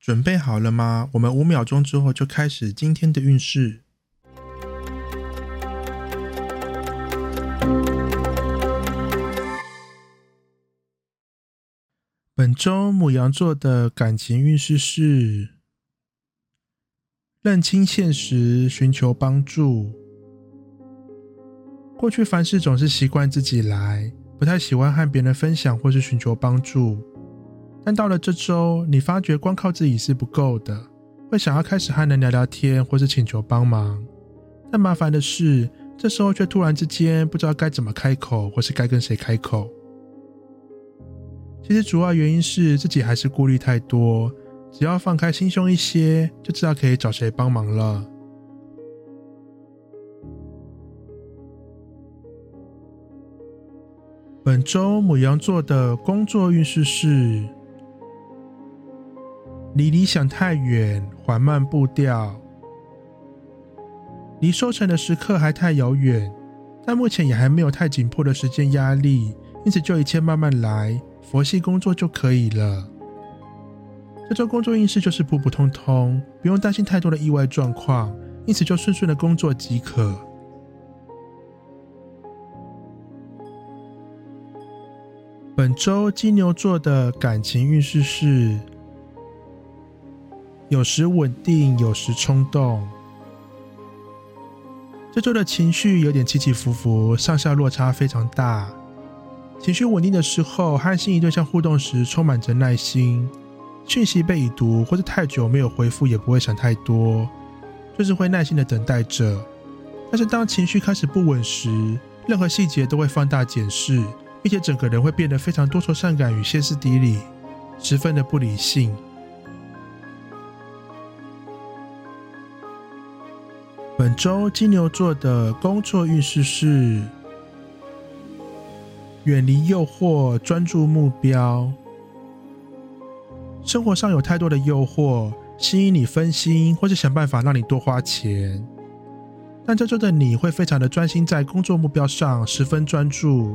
准备好了吗？我们五秒钟之后就开始今天的运势。本周母羊座的感情运势是：认清现实，寻求帮助。过去凡事总是习惯自己来，不太喜欢和别人分享或是寻求帮助。但到了这周，你发觉光靠自己是不够的，会想要开始和人聊聊天，或是请求帮忙。但麻烦的是，这时候却突然之间不知道该怎么开口，或是该跟谁开口。其实主要原因是自己还是顾虑太多，只要放开心胸一些，就知道可以找谁帮忙了。本周母羊座的工作运势是。离理想太远，缓慢步调；离收成的时刻还太遥远，但目前也还没有太紧迫的时间压力，因此就一切慢慢来，佛系工作就可以了。这周工作运势就是普普通通，不用担心太多的意外状况，因此就顺顺的工作即可。本周金牛座的感情运势是。有时稳定，有时冲动。这周的情绪有点起起伏伏，上下落差非常大。情绪稳定的时候，和心仪对象互动时充满着耐心，讯息被已读或者太久没有回复也不会想太多，就是会耐心的等待着。但是当情绪开始不稳时，任何细节都会放大检视，并且整个人会变得非常多愁善感与歇斯底里，十分的不理性。本周金牛座的工作运势是：远离诱惑，专注目标。生活上有太多的诱惑，吸引你分心，或是想办法让你多花钱。但这周的你会非常的专心在工作目标上，十分专注。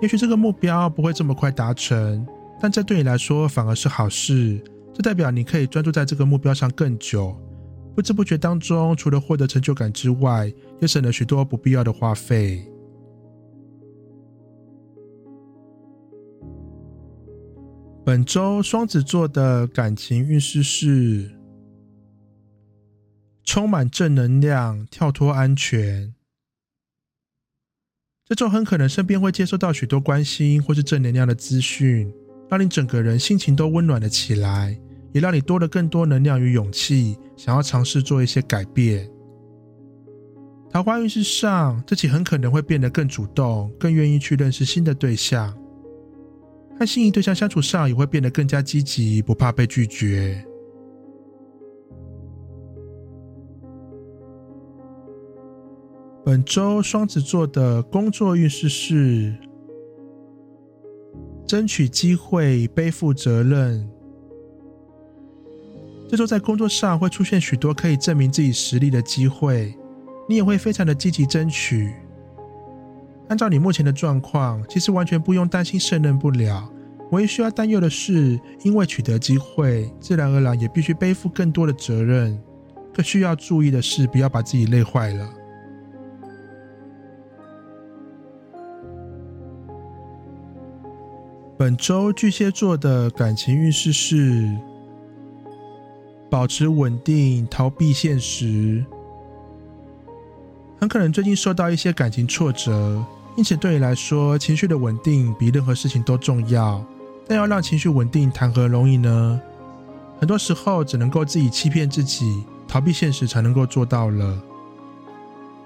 也许这个目标不会这么快达成，但这对你来说反而是好事。这代表你可以专注在这个目标上更久。不知不觉当中，除了获得成就感之外，也省了许多不必要的花费。本周双子座的感情运势是充满正能量，跳脱安全。这周很可能身边会接收到许多关心或是正能量的资讯，让你整个人心情都温暖了起来。也让你多了更多能量与勇气，想要尝试做一些改变。桃花运势上，自己很可能会变得更主动，更愿意去认识新的对象。和心仪对象相处上，也会变得更加积极，不怕被拒绝。本周双子座的工作运势是：争取机会，背负责任。这周在工作上会出现许多可以证明自己实力的机会，你也会非常的积极争取。按照你目前的状况，其实完全不用担心胜任不了。唯一需要担忧的是，因为取得机会，自然而然也必须背负更多的责任。更需要注意的是，不要把自己累坏了。本周巨蟹座的感情运势是。保持稳定，逃避现实。很可能最近受到一些感情挫折，因此对你来说，情绪的稳定比任何事情都重要。但要让情绪稳定，谈何容易呢？很多时候只能够自己欺骗自己，逃避现实才能够做到了。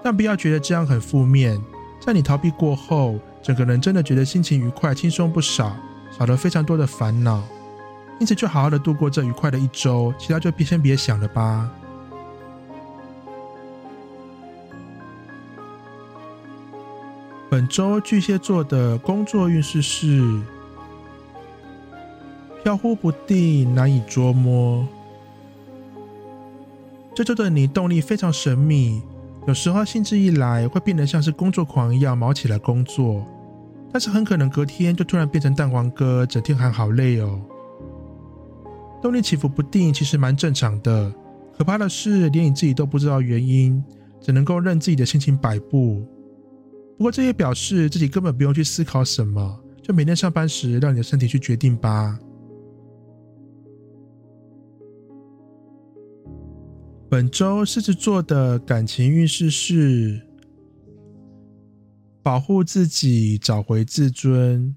但不要觉得这样很负面，在你逃避过后，整个人真的觉得心情愉快、轻松不少，少了非常多的烦恼。因此就好好的度过这愉快的一周，其他就别先别想了吧。本周巨蟹座的工作运势是飘忽不定，难以捉摸。这周的你动力非常神秘，有时候兴致一来会变得像是工作狂一样，毛起来工作，但是很可能隔天就突然变成蛋黄哥，整天喊好累哦。动力起伏不定，其实蛮正常的。可怕的是，连你自己都不知道原因，只能够任自己的心情摆布。不过这也表示自己根本不用去思考什么，就每天上班时让你的身体去决定吧。本周狮子座的感情运势是：保护自己，找回自尊。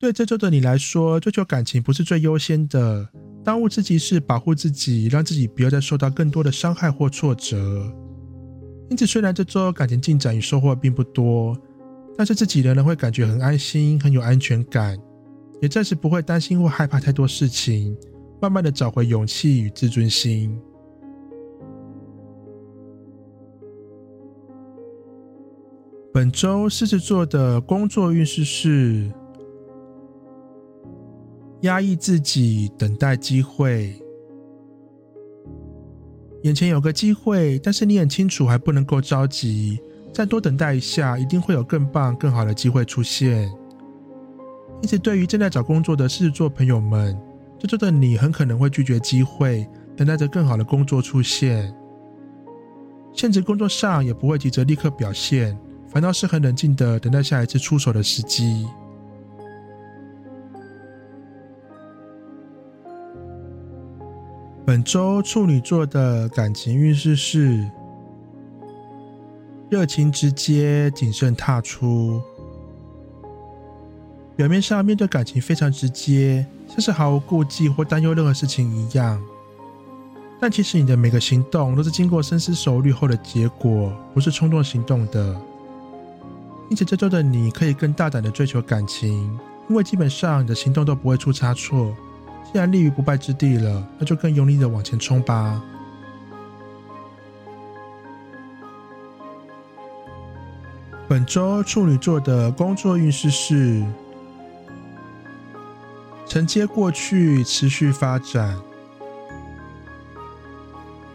对这周的你来说，追求感情不是最优先的，当务之急是保护自己，让自己不要再受到更多的伤害或挫折。因此，虽然这周感情进展与收获并不多，但是自己仍然会感觉很安心、很有安全感，也暂时不会担心或害怕太多事情，慢慢的找回勇气与自尊心。本周狮子座的工作运势是压抑自己，等待机会。眼前有个机会，但是你很清楚还不能够着急，再多等待一下，一定会有更棒、更好的机会出现。因此，对于正在找工作的狮子座朋友们，这周的你很可能会拒绝机会，等待着更好的工作出现。现职工作上也不会急着立刻表现，反倒是很冷静的等待下一次出手的时机。本周处女座的感情运势是热情直接，谨慎踏出。表面上面对感情非常直接，像是毫无顾忌或担忧任何事情一样，但其实你的每个行动都是经过深思熟虑后的结果，不是冲动行动的。因此，这周的你可以更大胆的追求感情，因为基本上你的行动都不会出差错。既然立于不败之地了，那就更用力的往前冲吧。本周处女座的工作运势是承接过去，持续发展。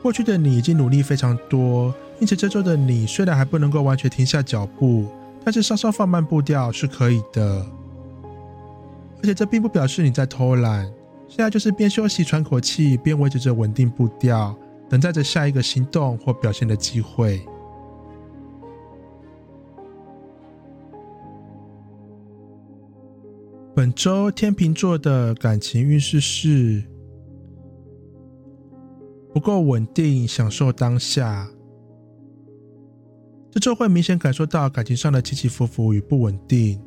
过去的你已经努力非常多，因此这周的你虽然还不能够完全停下脚步，但是稍稍放慢步调是可以的。而且这并不表示你在偷懒。现在就是边休息喘口气，边维持着稳定步调，等待着下一个行动或表现的机会。本周天秤座的感情运势是不够稳定，享受当下。这周会明显感受到感情上的起起伏伏与不稳定。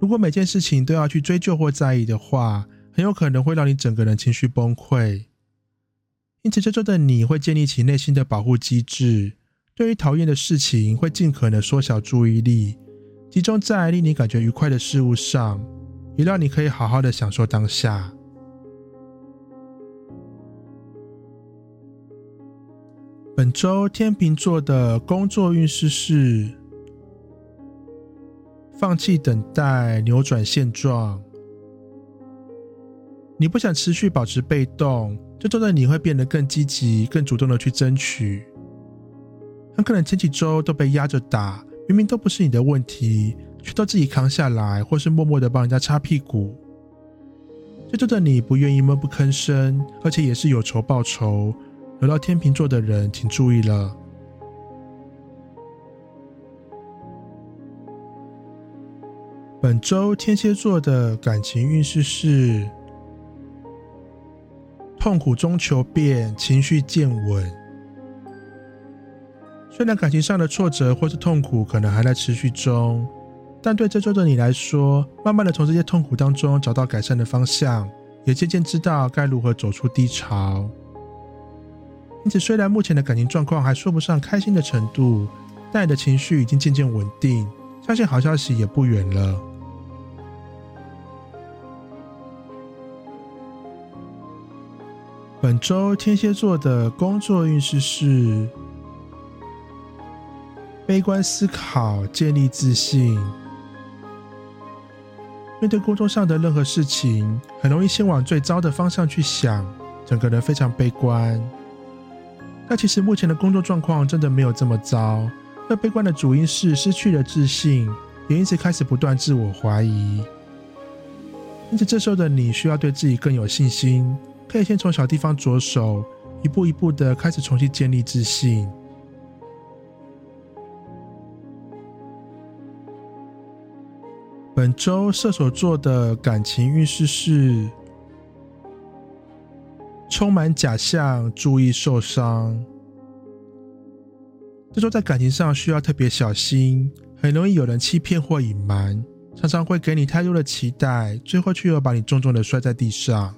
如果每件事情都要去追究或在意的话，很有可能会让你整个人情绪崩溃，因此这周的你会建立起内心的保护机制，对于讨厌的事情会尽可能缩小注意力，集中在令你感觉愉快的事物上，也让你可以好好的享受当下。本周天秤座的工作运势是放弃等待，扭转现状。你不想持续保持被动，这周的你会变得更积极、更主动的去争取。很可能前几周都被压着打，明明都不是你的问题，却都自己扛下来，或是默默的帮人家擦屁股。这周的你不愿意闷不吭声，而且也是有仇报仇。惹到天秤座的人，请注意了。本周天蝎座的感情运势是。痛苦中求变，情绪渐稳。虽然感情上的挫折或是痛苦可能还在持续中，但对这周的你来说，慢慢的从这些痛苦当中找到改善的方向，也渐渐知道该如何走出低潮。因此，虽然目前的感情状况还说不上开心的程度，但你的情绪已经渐渐稳定，相信好消息也不远了。本周天蝎座的工作运势是悲观思考，建立自信。面对工作上的任何事情，很容易先往最糟的方向去想，整个人非常悲观。但其实目前的工作状况真的没有这么糟。那悲观的主因是失去了自信，也因此开始不断自我怀疑。因此，这时候的你需要对自己更有信心，可以先从小地方着手，一步一步的开始重新建立自信。本周射手座的感情运势是充满假象，注意受伤。这周在感情上需要特别小心，很容易有人欺骗或隐瞒，常常会给你太多的期待，最后却又把你重重的摔在地上。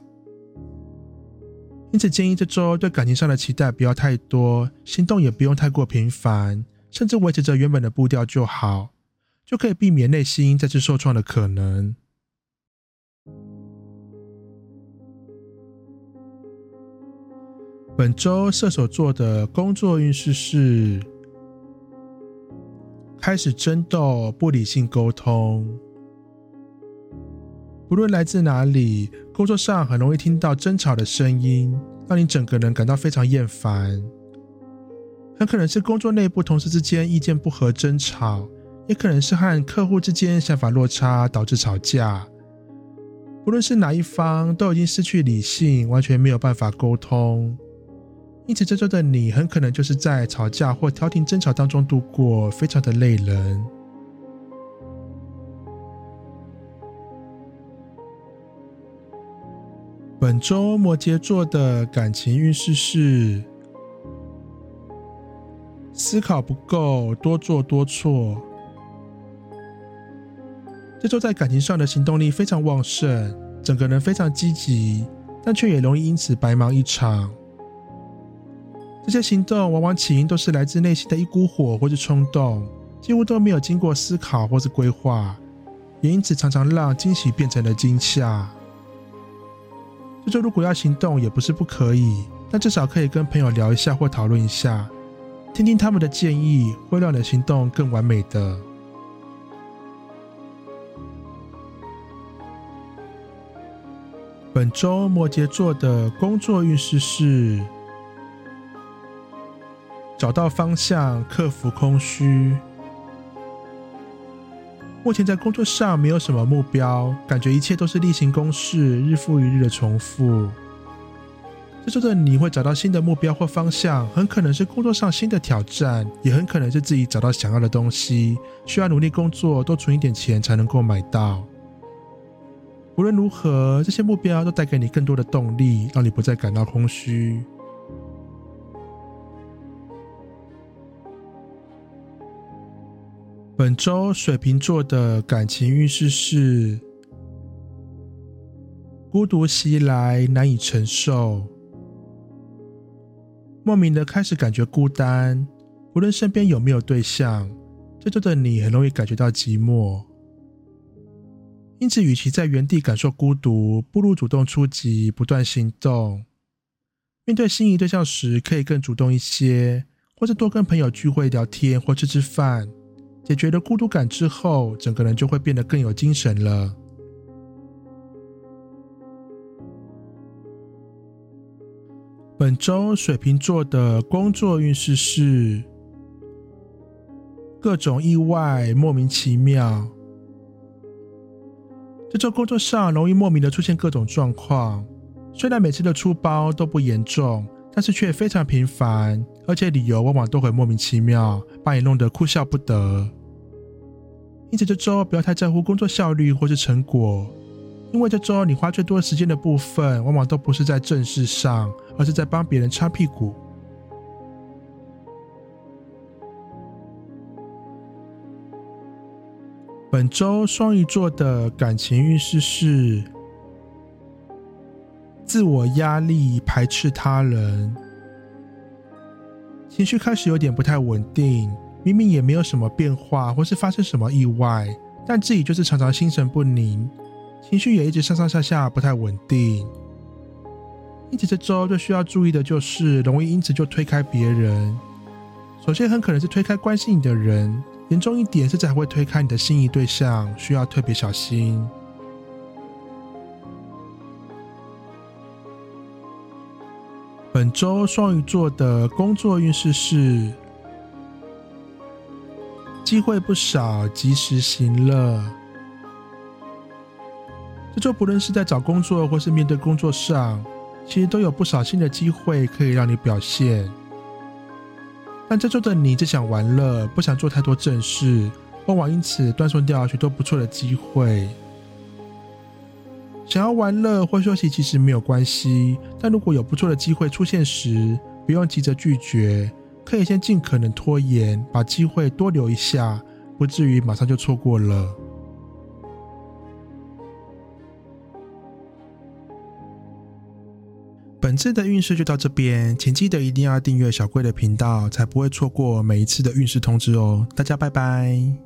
因此，建议这周对感情上的期待不要太多，行动也不用太过频繁，甚至维持着原本的步调就好，就可以避免内心再次受创的可能。本周射手座的工作运势是。开始争斗，不理性沟通。不论来自哪里，工作上很容易听到争吵的声音，让你整个人感到非常厌烦。很可能是工作内部同事之间意见不合争吵，也可能是和客户之间想法落差导致吵架。不论是哪一方，都已经失去理性，完全没有办法沟通。因此，这周的你很可能就是在吵架或调停争吵当中度过，非常的累人。本周摩羯座的感情运势是：思考不够，多做多错。这周在感情上的行动力非常旺盛，整个人非常积极，但却也容易因此白忙一场。这些行动往往起因都是来自内心的一股火或是冲动，几乎都没有经过思考或是规划，也因此常常让惊喜变成了惊吓。这周如果要行动也不是不可以，但至少可以跟朋友聊一下或讨论一下，听听他们的建议，会让你的行动更完美的。本周摩羯座的工作运势是。找到方向，克服空虚。目前在工作上没有什么目标，感觉一切都是例行公事，日复一日的重复。这周的你会找到新的目标或方向，很可能是工作上新的挑战，也很可能是自己找到想要的东西，需要努力工作，多存一点钱才能够买到。无论如何，这些目标都带给你更多的动力，让你不再感到空虚。本周水瓶座的感情运势是孤独袭来，难以承受，莫名的开始感觉孤单。无论身边有没有对象，这周的你很容易感觉到寂寞。因此，与其在原地感受孤独，不如主动出击，不断行动。面对心仪对象时，可以更主动一些，或者多跟朋友聚会聊天，或吃吃饭。解决了孤独感之后，整个人就会变得更有精神了。本周水瓶座的工作运势是各种意外，莫名其妙。这周工作上容易莫名的出现各种状况，虽然每次的出包都不严重。但是却非常频繁，而且理由往往都很莫名其妙，把你弄得哭笑不得。因此这周不要太在乎工作效率或是成果，因为这周你花最多时间的部分，往往都不是在正事上，而是在帮别人擦屁股。本周双鱼座的感情运势是。自我压力，排斥他人，情绪开始有点不太稳定。明明也没有什么变化，或是发生什么意外，但自己就是常常心神不宁，情绪也一直上上下下不太稳定。因此这周最需要注意的就是容易因此就推开别人。首先很可能是推开关心你的人，严重一点甚至还会推开你的心仪对象，需要特别小心。本周双鱼座的工作运势是机会不少，及时行乐。这周不论是在找工作或是面对工作上，其实都有不少新的机会可以让你表现。但这周的你只想玩乐，不想做太多正事，往往因此断送掉许多不错的机会。想要玩乐或休息其实没有关系，但如果有不错的机会出现时，不用急着拒绝，可以先尽可能拖延，把机会多留一下，不至于马上就错过了。本次的运势就到这边，请记得一定要订阅小贵的频道，才不会错过每一次的运势通知哦。大家拜拜。